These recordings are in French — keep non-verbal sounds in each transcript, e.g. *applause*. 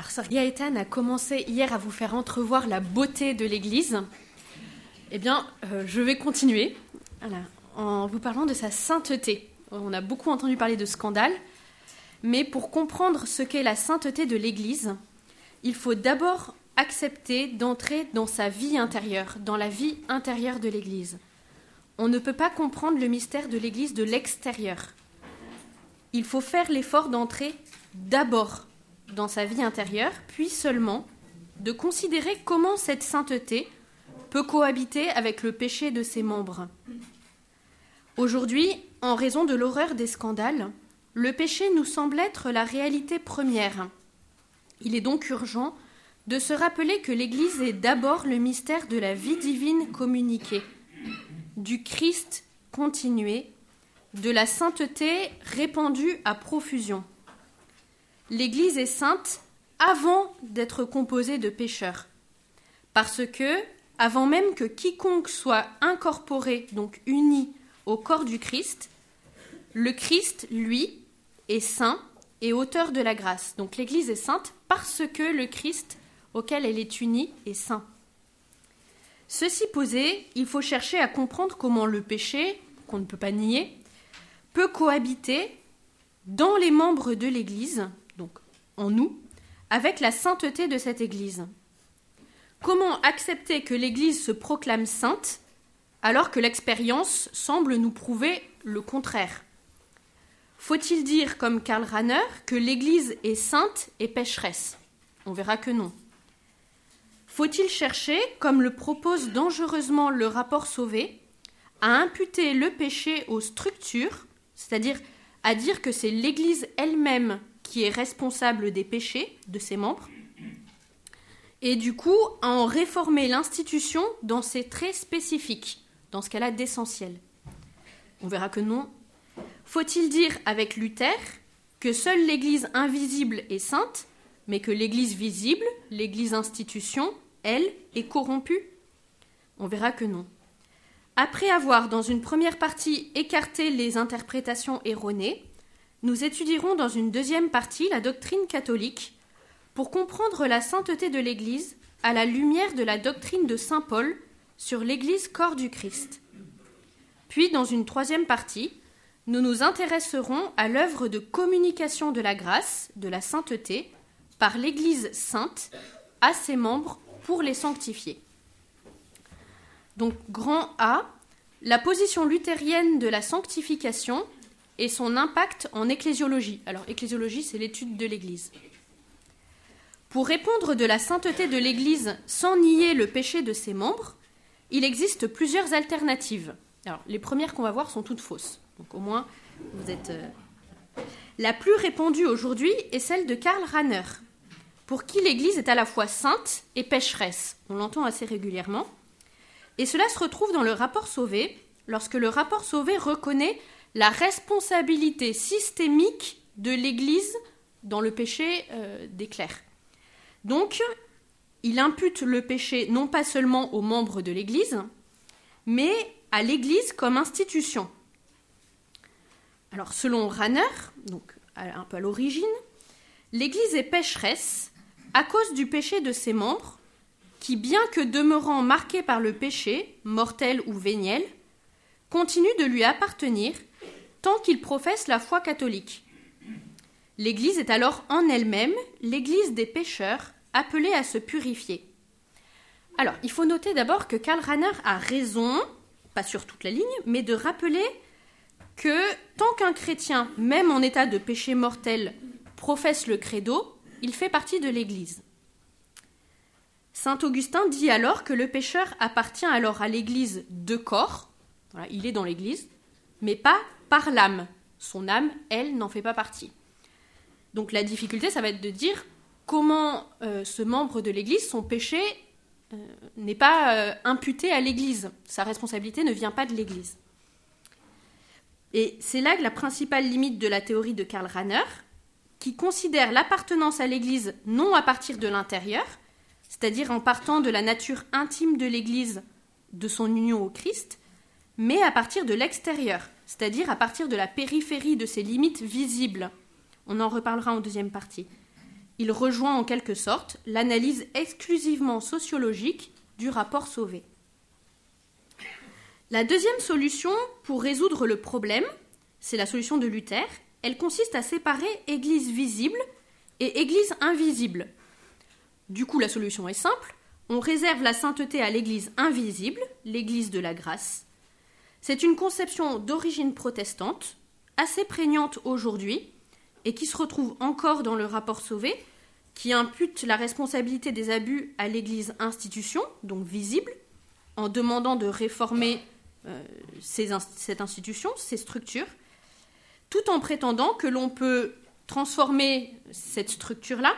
Alors, a commencé hier à vous faire entrevoir la beauté de l'Église. Eh bien, euh, je vais continuer en vous parlant de sa sainteté. On a beaucoup entendu parler de scandale, mais pour comprendre ce qu'est la sainteté de l'Église, il faut d'abord accepter d'entrer dans sa vie intérieure, dans la vie intérieure de l'Église. On ne peut pas comprendre le mystère de l'Église de l'extérieur. Il faut faire l'effort d'entrer d'abord dans sa vie intérieure, puis seulement de considérer comment cette sainteté peut cohabiter avec le péché de ses membres. Aujourd'hui, en raison de l'horreur des scandales, le péché nous semble être la réalité première. Il est donc urgent de se rappeler que l'Église est d'abord le mystère de la vie divine communiquée, du Christ continué, de la sainteté répandue à profusion. L'Église est sainte avant d'être composée de pécheurs. Parce que, avant même que quiconque soit incorporé, donc uni au corps du Christ, le Christ, lui, est saint et auteur de la grâce. Donc l'Église est sainte parce que le Christ auquel elle est unie est saint. Ceci posé, il faut chercher à comprendre comment le péché, qu'on ne peut pas nier, peut cohabiter dans les membres de l'Église en nous avec la sainteté de cette Église. Comment accepter que l'Église se proclame sainte alors que l'expérience semble nous prouver le contraire? Faut-il dire, comme Karl Rahner, que l'Église est sainte et pécheresse? On verra que non. Faut-il chercher, comme le propose dangereusement le rapport Sauvé, à imputer le péché aux structures, c'est-à-dire à dire que c'est l'Église elle-même qui est responsable des péchés de ses membres, et du coup à en réformer l'institution dans ses traits spécifiques, dans ce qu'elle a d'essentiel. On verra que non. Faut-il dire avec Luther que seule l'Église invisible est sainte, mais que l'Église visible, l'Église institution, elle, est corrompue? On verra que non. Après avoir, dans une première partie, écarté les interprétations erronées, nous étudierons dans une deuxième partie la doctrine catholique pour comprendre la sainteté de l'Église à la lumière de la doctrine de Saint Paul sur l'Église corps du Christ. Puis, dans une troisième partie, nous nous intéresserons à l'œuvre de communication de la grâce, de la sainteté, par l'Église sainte à ses membres pour les sanctifier. Donc, grand A, la position luthérienne de la sanctification et son impact en ecclésiologie. Alors, ecclésiologie, c'est l'étude de l'Église. Pour répondre de la sainteté de l'Église sans nier le péché de ses membres, il existe plusieurs alternatives. Alors, les premières qu'on va voir sont toutes fausses. Donc, au moins, vous êtes. Euh, la plus répandue aujourd'hui est celle de Karl Rahner, pour qui l'Église est à la fois sainte et pécheresse. On l'entend assez régulièrement. Et cela se retrouve dans le rapport Sauvé, lorsque le rapport Sauvé reconnaît la responsabilité systémique de l'Église dans le péché euh, des clercs. Donc, il impute le péché non pas seulement aux membres de l'Église, mais à l'Église comme institution. Alors, selon Ranner, un peu à l'origine, l'Église est pécheresse à cause du péché de ses membres, qui, bien que demeurant marqués par le péché, mortel ou véniel, continuent de lui appartenir tant qu'il professe la foi catholique. L'Église est alors en elle-même l'Église des pécheurs, appelée à se purifier. Alors, il faut noter d'abord que Karl Rahner a raison, pas sur toute la ligne, mais de rappeler que tant qu'un chrétien, même en état de péché mortel, professe le credo, il fait partie de l'Église. Saint Augustin dit alors que le pécheur appartient alors à l'Église de corps, il est dans l'Église, mais pas par l'âme. Son âme, elle, n'en fait pas partie. Donc la difficulté, ça va être de dire comment euh, ce membre de l'Église, son péché, euh, n'est pas euh, imputé à l'Église. Sa responsabilité ne vient pas de l'Église. Et c'est là que la principale limite de la théorie de Karl Rahner, qui considère l'appartenance à l'Église non à partir de l'intérieur, c'est-à-dire en partant de la nature intime de l'Église, de son union au Christ, mais à partir de l'extérieur, c'est-à-dire à partir de la périphérie de ses limites visibles. On en reparlera en deuxième partie. Il rejoint en quelque sorte l'analyse exclusivement sociologique du rapport sauvé. La deuxième solution pour résoudre le problème, c'est la solution de Luther. Elle consiste à séparer Église visible et Église invisible. Du coup, la solution est simple. On réserve la sainteté à l'Église invisible, l'Église de la grâce. C'est une conception d'origine protestante, assez prégnante aujourd'hui, et qui se retrouve encore dans le rapport Sauvé, qui impute la responsabilité des abus à l'Église institution, donc visible, en demandant de réformer euh, cette institution, ces structures, tout en prétendant que l'on peut transformer cette structure-là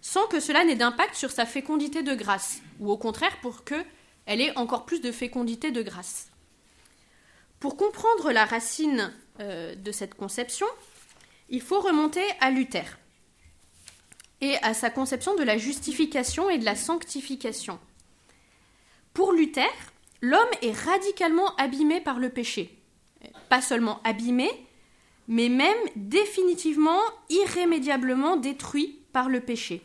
sans que cela n'ait d'impact sur sa fécondité de grâce, ou au contraire pour qu'elle ait encore plus de fécondité de grâce. Pour comprendre la racine euh, de cette conception, il faut remonter à Luther et à sa conception de la justification et de la sanctification. Pour Luther, l'homme est radicalement abîmé par le péché. Pas seulement abîmé, mais même définitivement, irrémédiablement détruit par le péché.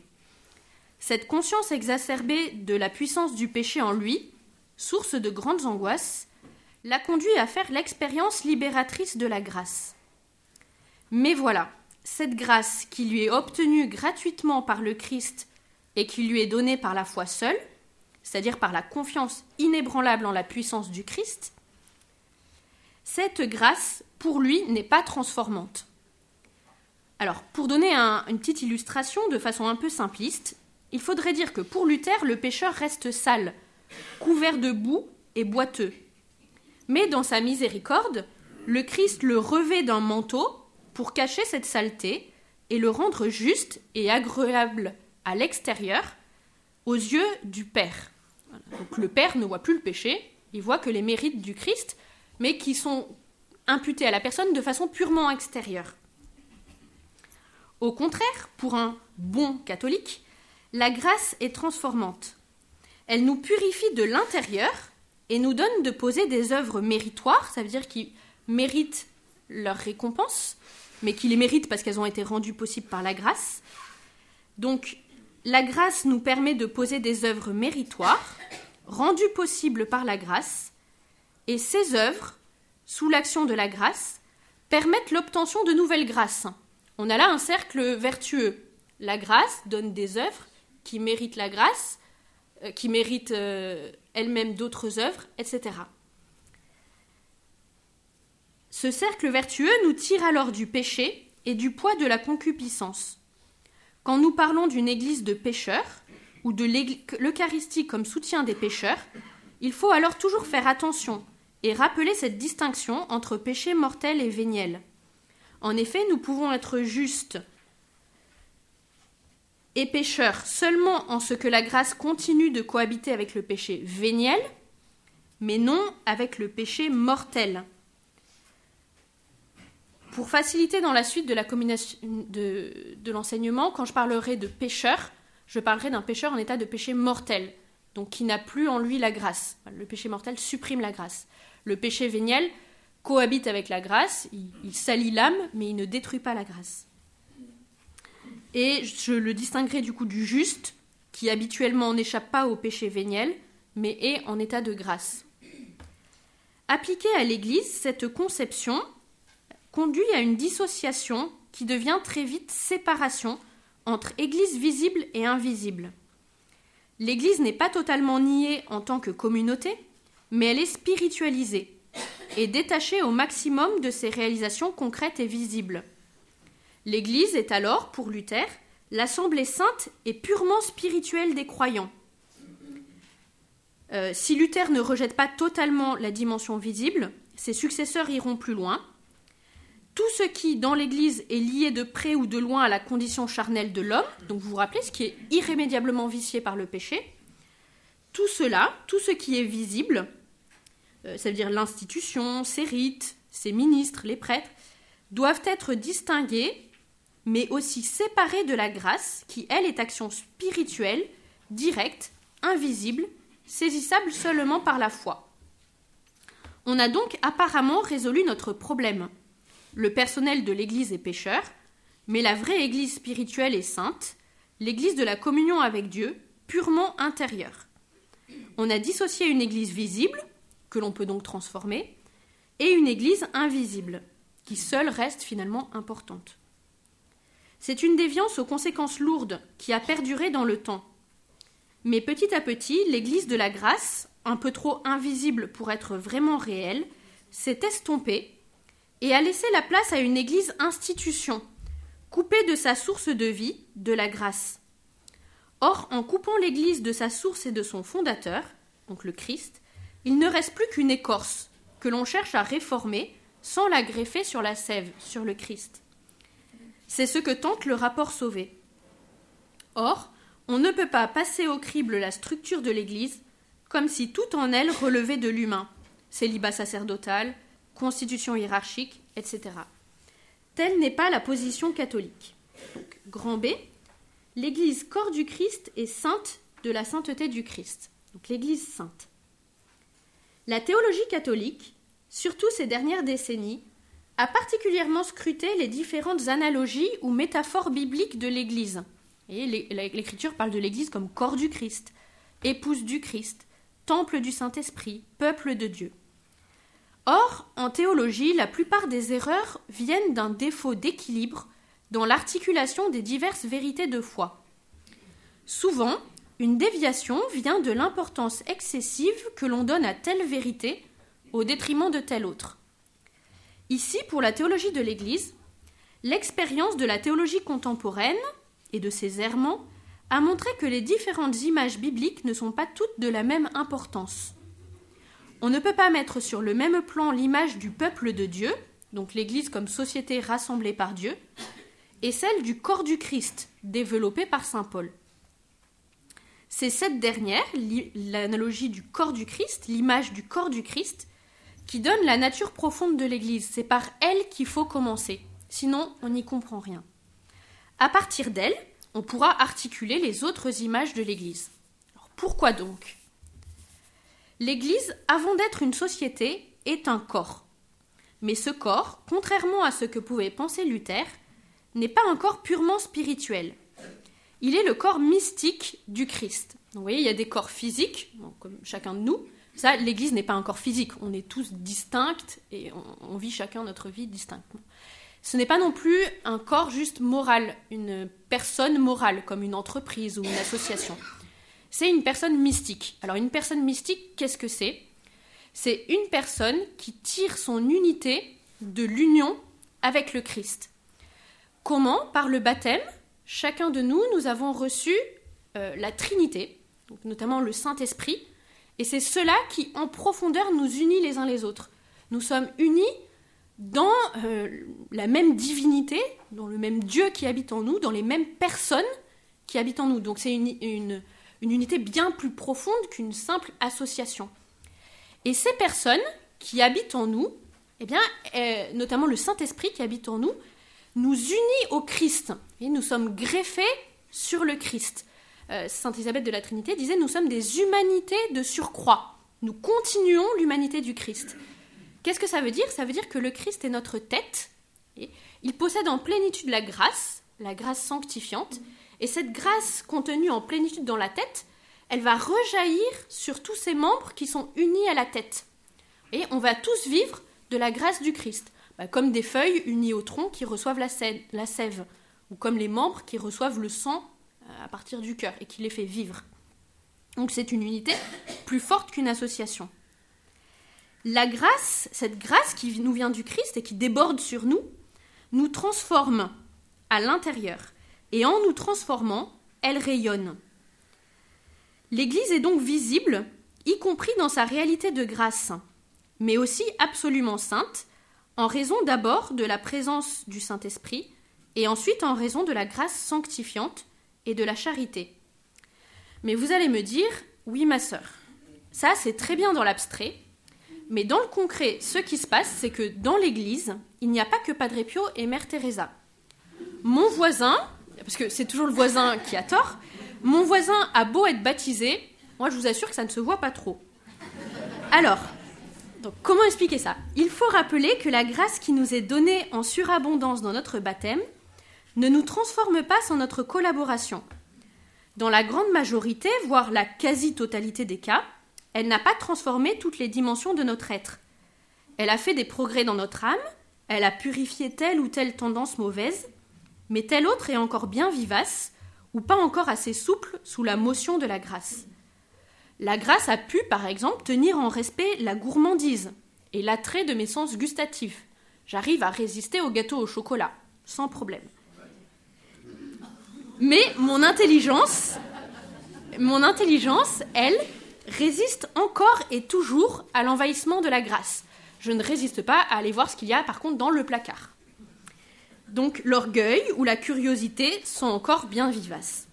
Cette conscience exacerbée de la puissance du péché en lui, source de grandes angoisses, l'a conduit à faire l'expérience libératrice de la grâce. Mais voilà, cette grâce qui lui est obtenue gratuitement par le Christ et qui lui est donnée par la foi seule, c'est-à-dire par la confiance inébranlable en la puissance du Christ, cette grâce, pour lui, n'est pas transformante. Alors, pour donner une petite illustration de façon un peu simpliste, il faudrait dire que pour Luther, le pécheur reste sale, couvert de boue et boiteux. Mais dans sa miséricorde, le Christ le revêt d'un manteau pour cacher cette saleté et le rendre juste et agréable à l'extérieur aux yeux du Père. Donc le Père ne voit plus le péché, il voit que les mérites du Christ, mais qui sont imputés à la personne de façon purement extérieure. Au contraire, pour un bon catholique, la grâce est transformante. Elle nous purifie de l'intérieur et nous donne de poser des œuvres méritoires, ça veut dire qu'ils méritent leur récompense, mais qui les méritent parce qu'elles ont été rendues possibles par la grâce. Donc, la grâce nous permet de poser des œuvres méritoires, rendues possibles par la grâce, et ces œuvres, sous l'action de la grâce, permettent l'obtention de nouvelles grâces. On a là un cercle vertueux. La grâce donne des œuvres qui méritent la grâce, euh, qui méritent euh, elles-mêmes d'autres œuvres, etc. Ce cercle vertueux nous tire alors du péché et du poids de la concupiscence. Quand nous parlons d'une église de pécheurs, ou de l'Eucharistie comme soutien des pécheurs, il faut alors toujours faire attention et rappeler cette distinction entre péché mortel et véniel. En effet, nous pouvons être justes et pécheurs seulement en ce que la grâce continue de cohabiter avec le péché véniel, mais non avec le péché mortel. Pour faciliter dans la suite de l'enseignement, quand je parlerai de pécheur, je parlerai d'un pécheur en état de péché mortel, donc qui n'a plus en lui la grâce. Le péché mortel supprime la grâce. Le péché véniel cohabite avec la grâce, il salit l'âme, mais il ne détruit pas la grâce. Et je le distinguerai du coup du juste, qui habituellement n'échappe pas au péché véniel, mais est en état de grâce. Appliquée à l'Église, cette conception conduit à une dissociation qui devient très vite séparation entre Église visible et invisible. L'Église n'est pas totalement niée en tant que communauté, mais elle est spiritualisée et détachée au maximum de ses réalisations concrètes et visibles. L'Église est alors, pour Luther, l'assemblée sainte et purement spirituelle des croyants. Euh, si Luther ne rejette pas totalement la dimension visible, ses successeurs iront plus loin tout ce qui, dans l'Église, est lié de près ou de loin à la condition charnelle de l'homme, donc vous vous rappelez, ce qui est irrémédiablement vicié par le péché, tout cela, tout ce qui est visible, euh, ça veut dire l'institution, ses rites, ses ministres, les prêtres, doivent être distingués, mais aussi séparés de la grâce, qui, elle, est action spirituelle, directe, invisible, saisissable seulement par la foi. On a donc apparemment résolu notre problème le personnel de l'Église est pécheur, mais la vraie Église spirituelle est sainte, l'église de la communion avec Dieu, purement intérieure. On a dissocié une église visible, que l'on peut donc transformer, et une église invisible, qui seule reste finalement importante. C'est une déviance aux conséquences lourdes qui a perduré dans le temps. Mais petit à petit, l'église de la grâce, un peu trop invisible pour être vraiment réelle, s'est estompée et a laissé la place à une église institution, coupée de sa source de vie, de la grâce. Or, en coupant l'église de sa source et de son fondateur, donc le Christ, il ne reste plus qu'une écorce que l'on cherche à réformer sans la greffer sur la sève, sur le Christ. C'est ce que tente le rapport Sauvé. Or, on ne peut pas passer au crible la structure de l'Église comme si tout en elle relevait de l'humain, célibat sacerdotal, constitution hiérarchique, etc. Telle n'est pas la position catholique. grand B, l'Église corps du Christ est sainte de la sainteté du Christ. Donc l'Église sainte. La théologie catholique, surtout ces dernières décennies, a particulièrement scruté les différentes analogies ou métaphores bibliques de l'Église. L'Écriture parle de l'Église comme corps du Christ, épouse du Christ, temple du Saint-Esprit, peuple de Dieu. Or, en théologie, la plupart des erreurs viennent d'un défaut d'équilibre dans l'articulation des diverses vérités de foi. Souvent, une déviation vient de l'importance excessive que l'on donne à telle vérité au détriment de telle autre. Ici, pour la théologie de l'Église, l'expérience de la théologie contemporaine et de ses errements a montré que les différentes images bibliques ne sont pas toutes de la même importance. On ne peut pas mettre sur le même plan l'image du peuple de Dieu, donc l'Église comme société rassemblée par Dieu, et celle du corps du Christ, développée par Saint Paul. C'est cette dernière, l'analogie du corps du Christ, l'image du corps du Christ, qui donne la nature profonde de l'Église. C'est par elle qu'il faut commencer, sinon on n'y comprend rien. À partir d'elle, on pourra articuler les autres images de l'Église. pourquoi donc? L'Église, avant d'être une société, est un corps. Mais ce corps, contrairement à ce que pouvait penser Luther, n'est pas encore purement spirituel. Il est le corps mystique du Christ. vous voyez, il y a des corps physiques, comme chacun de nous. Ça, l'Église n'est pas un corps physique. On est tous distincts et on vit chacun notre vie distinctement. Ce n'est pas non plus un corps juste moral, une personne morale, comme une entreprise ou une association. C'est une personne mystique. Alors une personne mystique, qu'est-ce que c'est? C'est une personne qui tire son unité de l'union avec le Christ. Comment? Par le baptême. Chacun de nous, nous avons reçu euh, la Trinité, notamment le Saint-Esprit, et c'est cela qui, en profondeur, nous unit les uns les autres. Nous sommes unis dans euh, la même divinité, dans le même Dieu qui habite en nous, dans les mêmes personnes qui habitent en nous. Donc c'est une, unité bien plus profonde qu'une simple association. Et ces personnes qui habitent en nous, eh euh, notamment le Saint-Esprit qui habite en nous, nous unit au Christ. Et nous sommes greffés sur le Christ. Euh, Sainte Isabelle de la Trinité disait Nous sommes des humanités de surcroît. Nous continuons l'humanité du Christ. Qu'est-ce que ça veut dire? Ça veut dire que le Christ est notre tête. il possède en plénitude la grâce, la grâce sanctifiante. Et cette grâce contenue en plénitude dans la tête, elle va rejaillir sur tous ses membres qui sont unis à la tête. Et on va tous vivre de la grâce du Christ, bah, comme des feuilles unies au tronc qui reçoivent la sève, ou comme les membres qui reçoivent le sang à partir du cœur et qui les fait vivre. Donc c'est une unité plus forte qu'une association la grâce, cette grâce qui nous vient du Christ et qui déborde sur nous, nous transforme à l'intérieur. Et en nous transformant, elle rayonne. L'Église est donc visible, y compris dans sa réalité de grâce, mais aussi absolument sainte, en raison d'abord de la présence du Saint-Esprit, et ensuite en raison de la grâce sanctifiante et de la charité. Mais vous allez me dire, oui ma sœur, ça c'est très bien dans l'abstrait, mais dans le concret, ce qui se passe, c'est que dans l'église, il n'y a pas que Padre Pio et Mère Teresa. Mon voisin, parce que c'est toujours le voisin qui a tort, mon voisin a beau être baptisé, moi je vous assure que ça ne se voit pas trop. Alors, comment expliquer ça? Il faut rappeler que la grâce qui nous est donnée en surabondance dans notre baptême ne nous transforme pas sans notre collaboration. Dans la grande majorité, voire la quasi-totalité des cas, elle n'a pas transformé toutes les dimensions de notre être. Elle a fait des progrès dans notre âme, elle a purifié telle ou telle tendance mauvaise, mais telle autre est encore bien vivace, ou pas encore assez souple sous la motion de la grâce. La grâce a pu, par exemple, tenir en respect la gourmandise et l'attrait de mes sens gustatifs. J'arrive à résister au gâteau au chocolat, sans problème. Mais mon intelligence, elle, résiste encore et toujours à l'envahissement de la grâce. Je ne résiste pas à aller voir ce qu'il y a par contre dans le placard. Donc l'orgueil ou la curiosité sont encore bien vivaces.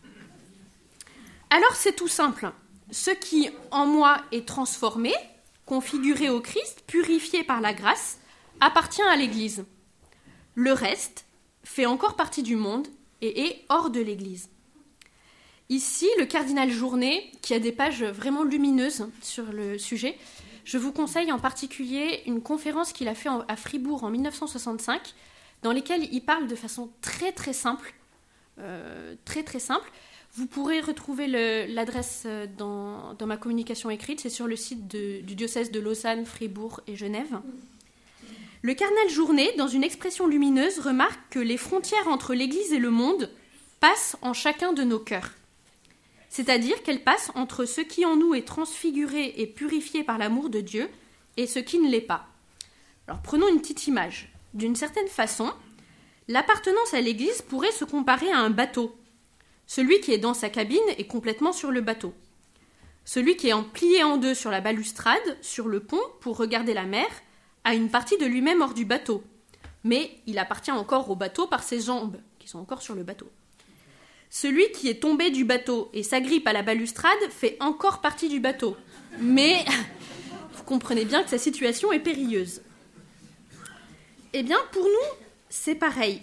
Alors c'est tout simple. Ce qui en moi est transformé, configuré au Christ, purifié par la grâce, appartient à l'Église. Le reste fait encore partie du monde et est hors de l'Église. Ici, le cardinal Journet, qui a des pages vraiment lumineuses sur le sujet, je vous conseille en particulier une conférence qu'il a faite à Fribourg en 1965, dans laquelle il parle de façon très très simple, euh, très très simple. Vous pourrez retrouver l'adresse euh, dans, ma communication écrite, c'est sur le site du diocèse de Lausanne, Fribourg et Genève. Le cardinal Journet, dans une expression lumineuse, remarque que les frontières entre l'Église et le monde passent en chacun de nos cœurs. C'est-à-dire qu'elles passent entre ce qui en nous est transfiguré et purifié par l'amour de Dieu et ce qui ne l'est pas. Alors prenons une petite image. D'une certaine façon, l'appartenance à l'Église pourrait se comparer à un bateau. Celui qui est dans sa cabine est complètement sur le bateau. Celui qui est en plié en deux sur la balustrade, sur le pont, pour regarder la mer, a une partie de lui-même hors du bateau, mais il appartient encore au bateau par ses jambes, qui sont encore sur le bateau. Celui qui est tombé du bateau et s'agrippe à la balustrade fait encore partie du bateau, mais *laughs* vous comprenez bien que sa situation est périlleuse. Eh bien, pour nous, c'est pareil.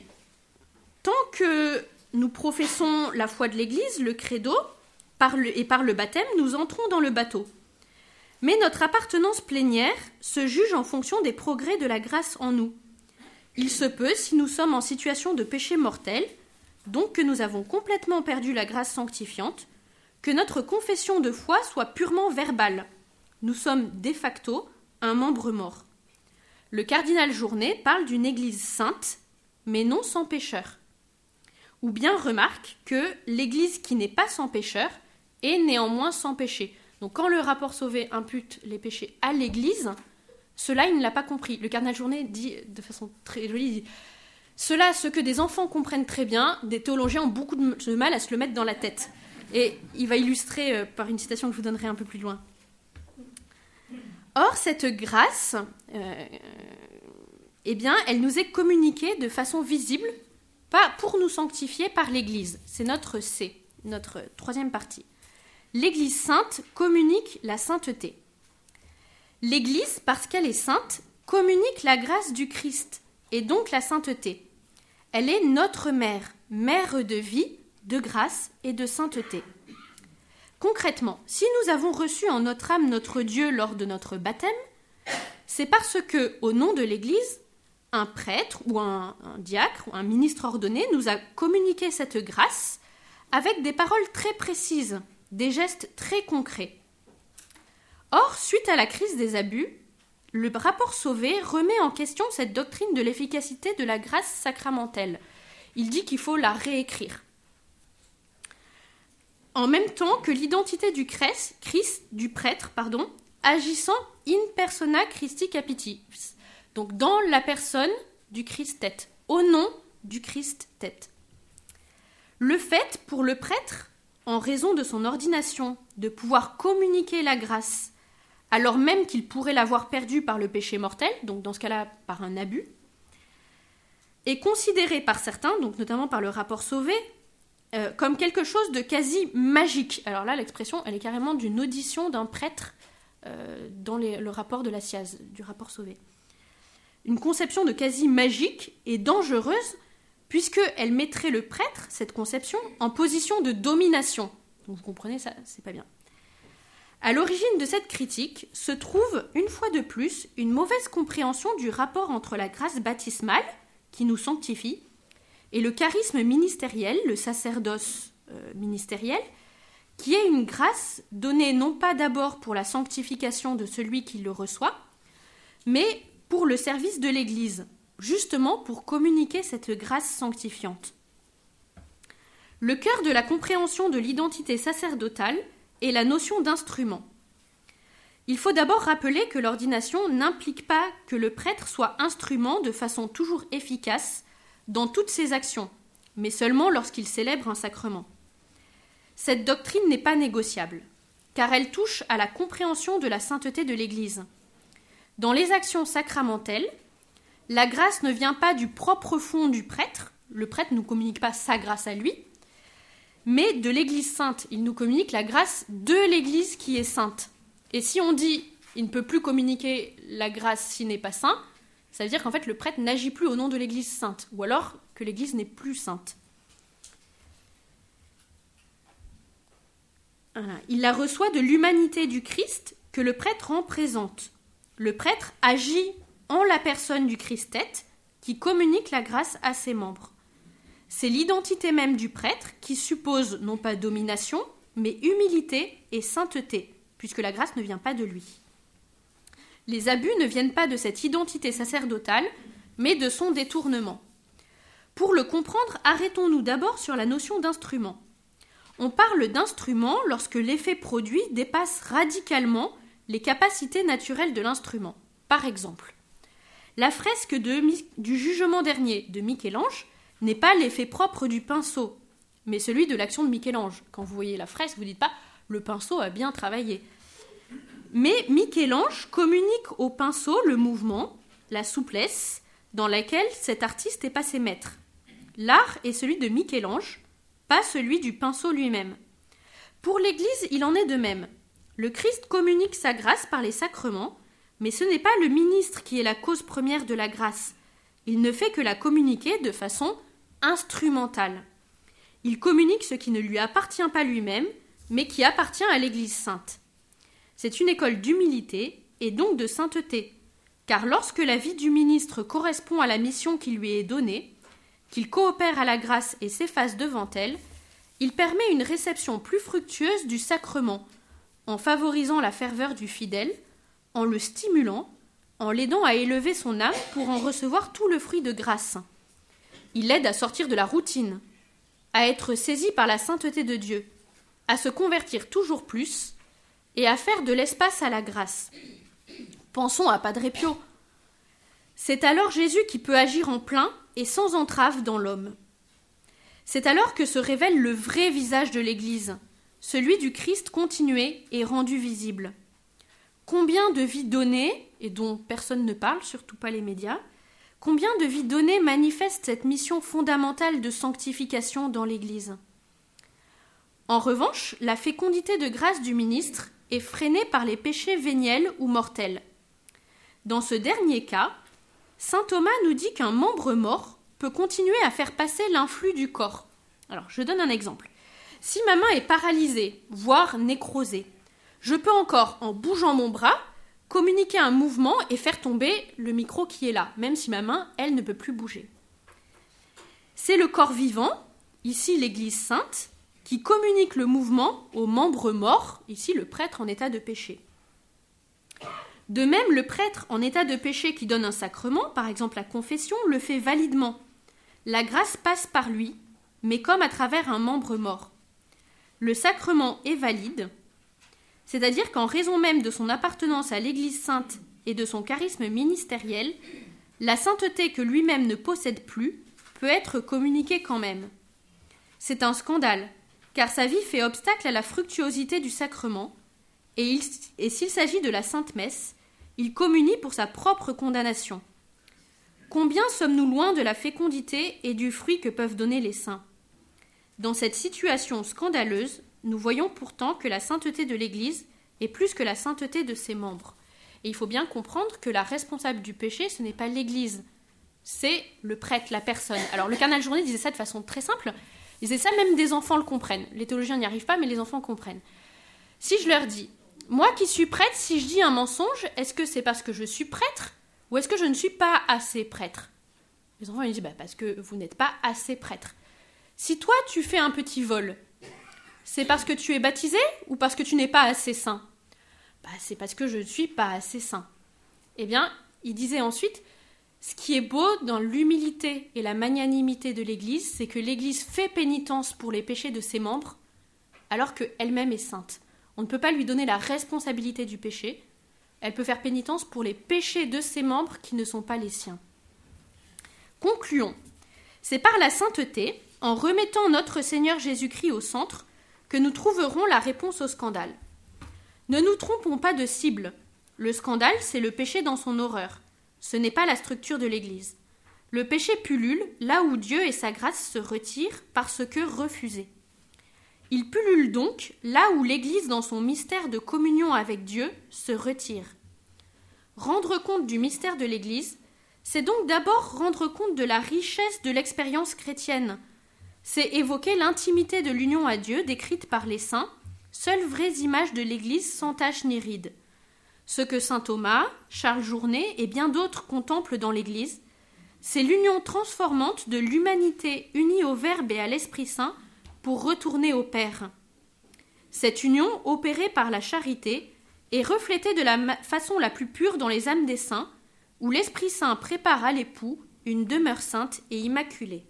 Tant que nous professons la foi de l'Église, le credo, et par le baptême, nous entrons dans le bateau. Mais notre appartenance plénière se juge en fonction des progrès de la grâce en nous. Il se peut, si nous sommes en situation de péché mortel, donc que nous avons complètement perdu la grâce sanctifiante, que notre confession de foi soit purement verbale. Nous sommes de facto un membre mort. Le cardinal Journet parle d'une Église sainte, mais non sans pécheur. Ou bien remarque que l'Église qui n'est pas sans pécheur est néanmoins sans péché. Donc quand le rapport sauvé impute les péchés à l'Église, cela il ne l'a pas compris. Le cardinal Journet dit de façon très jolie, cela, ce que des enfants comprennent très bien, des théologiens ont beaucoup de mal à se le mettre dans la tête. Et il va illustrer euh, par une citation que je vous donnerai un peu plus loin. Or, cette grâce, euh, eh bien, elle nous est communiquée de façon visible, pas pour nous sanctifier par l'Église. C'est notre C, notre troisième partie l'Église sainte communique la sainteté. L'Église, parce qu'elle est sainte, communique la grâce du Christ et donc la sainteté. Elle est notre mère, mère de vie, de grâce et de sainteté. Concrètement, si nous avons reçu en notre âme notre Dieu lors de notre baptême, c'est parce que, au nom de l'Église, un prêtre ou un, un, diacre ou un ministre ordonné nous a communiqué cette grâce avec des paroles très précises des gestes très concrets. Or, suite à la crise des abus, le rapport Sauvé remet en question cette doctrine de l'efficacité de la grâce sacramentelle. Il dit qu'il faut la réécrire. En même temps que l'identité du Christ, du prêtre, pardon, agissant in persona Christi Capitis, donc dans la personne du Christ tête, au nom du Christ tête. Le fait pour le prêtre en raison de son ordination, de pouvoir communiquer la grâce, alors même qu'il pourrait l'avoir perdue par le péché mortel, donc dans ce cas-là par un abus, est considéré par certains, donc notamment par le rapport Sauvé, euh, comme quelque chose de quasi magique. Alors là, l'expression, elle est carrément d'une audition d'un prêtre euh, dans le rapport de la SIAZ, du rapport Sauvé. Une conception de quasi magique et dangereuse puisqu'elle mettrait le prêtre, cette conception, en position de domination. Donc vous comprenez, ça, c'est pas bien. À l'origine de cette critique se trouve, une fois de plus, une mauvaise compréhension du rapport entre la grâce baptismale, qui nous sanctifie, et le charisme ministériel, le sacerdoce euh, ministériel, qui est une grâce donnée non pas d'abord pour la sanctification de celui qui le reçoit, mais pour le service de l'Église, justement pour communiquer cette grâce sanctifiante. Le cœur de la compréhension de l'identité sacerdotale est la notion d'instrument. Il faut d'abord rappeler que l'ordination n'implique pas que le prêtre soit instrument de façon toujours efficace dans toutes ses actions, mais seulement lorsqu'il célèbre un sacrement. Cette doctrine n'est pas négociable, car elle touche à la compréhension de la sainteté de l'Église. Dans les actions sacramentelles, la grâce ne vient pas du propre fond du prêtre, le prêtre ne nous communique pas sa grâce à lui, mais de l'Église sainte. Il nous communique la grâce de l'Église qui est sainte. Et si on dit il ne peut plus communiquer la grâce s'il n'est pas saint, ça veut dire qu'en fait le prêtre n'agit plus au nom de l'Église sainte, ou alors que l'Église n'est plus sainte. Il la reçoit de l'humanité du Christ que le prêtre rend présente. Le prêtre agit en la personne du Christ tête qui communique la grâce à ses membres. C'est l'identité même du prêtre qui suppose non pas domination, mais humilité et sainteté, puisque la grâce ne vient pas de lui. Les abus ne viennent pas de cette identité sacerdotale, mais de son détournement. Pour le comprendre, arrêtons-nous d'abord sur la notion d'instrument. On parle d'instrument lorsque l'effet produit dépasse radicalement les capacités naturelles de l'instrument. Par exemple, la fresque du jugement dernier de Michel-Ange n'est pas l'effet propre du pinceau, mais celui de l'action de Michel-Ange. Quand vous voyez la fresque, vous dites pas le pinceau a bien travaillé. Mais Michel-Ange communique au pinceau le mouvement, la souplesse, dans laquelle cet artiste est passé maître. L'art est celui de Michel-Ange, pas celui du pinceau lui-même. Pour l'Église, il en est de même. Le Christ communique sa grâce par les sacrements, mais ce n'est pas le ministre qui est la cause première de la grâce. Il ne fait que la communiquer de façon instrumentale. Il communique ce qui ne lui appartient pas lui-même, mais qui appartient à l'Église sainte. C'est une école d'humilité et donc de sainteté, car lorsque la vie du ministre correspond à la mission qui lui est donnée, qu'il coopère à la grâce et s'efface devant elle, il permet une réception plus fructueuse du sacrement, en favorisant la ferveur du fidèle, en le stimulant, en l'aidant à élever son âme pour en recevoir tout le fruit de grâce. Il l'aide à sortir de la routine, à être saisi par la sainteté de Dieu, à se convertir toujours plus et à faire de l'espace à la grâce. Pensons à Padre Pio. C'est alors Jésus qui peut agir en plein et sans entrave dans l'homme. C'est alors que se révèle le vrai visage de l'Église, celui du Christ continué et rendu visible. Combien de vies données, et dont personne ne parle, surtout pas les médias, combien de vies données manifestent cette mission fondamentale de sanctification dans l'Église? En revanche, la fécondité de grâce du ministre est freinée par les péchés véniels ou mortels. Dans ce dernier cas, saint Thomas nous dit qu'un membre mort peut continuer à faire passer l'influx du corps. Alors, je donne un exemple. Si ma main est paralysée, voire nécrosée, je peux encore, en bougeant mon bras, communiquer un mouvement et faire tomber le micro qui est là, même si ma main, elle, ne peut plus bouger. C'est le corps vivant, ici l'Église sainte, qui communique le mouvement aux membres morts, ici le prêtre en état de péché. De même, le prêtre en état de péché qui donne un sacrement, par exemple la confession, le fait validement. La grâce passe par lui, mais comme à travers un membre mort. Le sacrement est valide, c'est-à-dire qu'en raison même de son appartenance à l'Église sainte et de son charisme ministériel, la sainteté que lui-même ne possède plus peut être communiquée quand même. C'est un scandale, car sa vie fait obstacle à la fructuosité du sacrement, et, s'il s'agit de la Sainte Messe, il communie pour sa propre condamnation. Combien sommes-nous loin de la fécondité et du fruit que peuvent donner les saints? Dans cette situation scandaleuse, nous voyons pourtant que la sainteté de l'Église est plus que la sainteté de ses membres. Et il faut bien comprendre que la responsable du péché, ce n'est pas l'Église, c'est le prêtre, la personne. Alors le carnal journée disait ça de façon très simple. Il disait ça, même des enfants le comprennent. Les théologiens n'y arrivent pas, mais les enfants comprennent. Si je leur dis, moi qui suis prêtre, si je dis un mensonge, est-ce que c'est parce que je suis prêtre ou est-ce que je ne suis pas assez prêtre? Les enfants ils disent, bah, parce que vous n'êtes pas assez prêtre. Si toi tu fais un petit vol, C'est parce que tu es baptisé ou parce que tu n'es pas assez saint? Bah, C'est parce que je ne suis pas assez saint. Eh bien, il disait ensuite ce qui est beau dans l'humilité et la magnanimité de l'Église, c'est que l'Église fait pénitence pour les péchés de ses membres, alors qu'elle-même est sainte. On ne peut pas lui donner la responsabilité du péché. Elle peut faire pénitence pour les péchés de ses membres qui ne sont pas les siens. Concluons. C'est par la sainteté, en remettant notre Seigneur Jésus-Christ au centre, que nous trouverons la réponse au scandale. Ne nous trompons pas de cible. Le scandale, c'est le péché dans son horreur. Ce n'est pas la structure de l'Église. Le péché pullule là où Dieu et sa grâce se retirent parce que refusés. Il pullule donc là où l'Église, dans son mystère de communion avec Dieu, se retire. Rendre compte du mystère de l'Église, c'est donc d'abord rendre compte de la richesse de l'expérience chrétienne. C'est évoquer l'intimité de l'union à Dieu décrite par les saints, seules vraies images de l'Église sans tache ni ride. Ce que saint Thomas, Charles Journet et bien d'autres contemplent dans l'Église, c'est l'union transformante de l'humanité unie au Verbe et à l'Esprit Saint pour retourner au Père. Cette union, opérée par la charité, est reflétée de la façon la plus pure dans les âmes des saints, où l'Esprit Saint prépare à l'époux une demeure sainte et immaculée.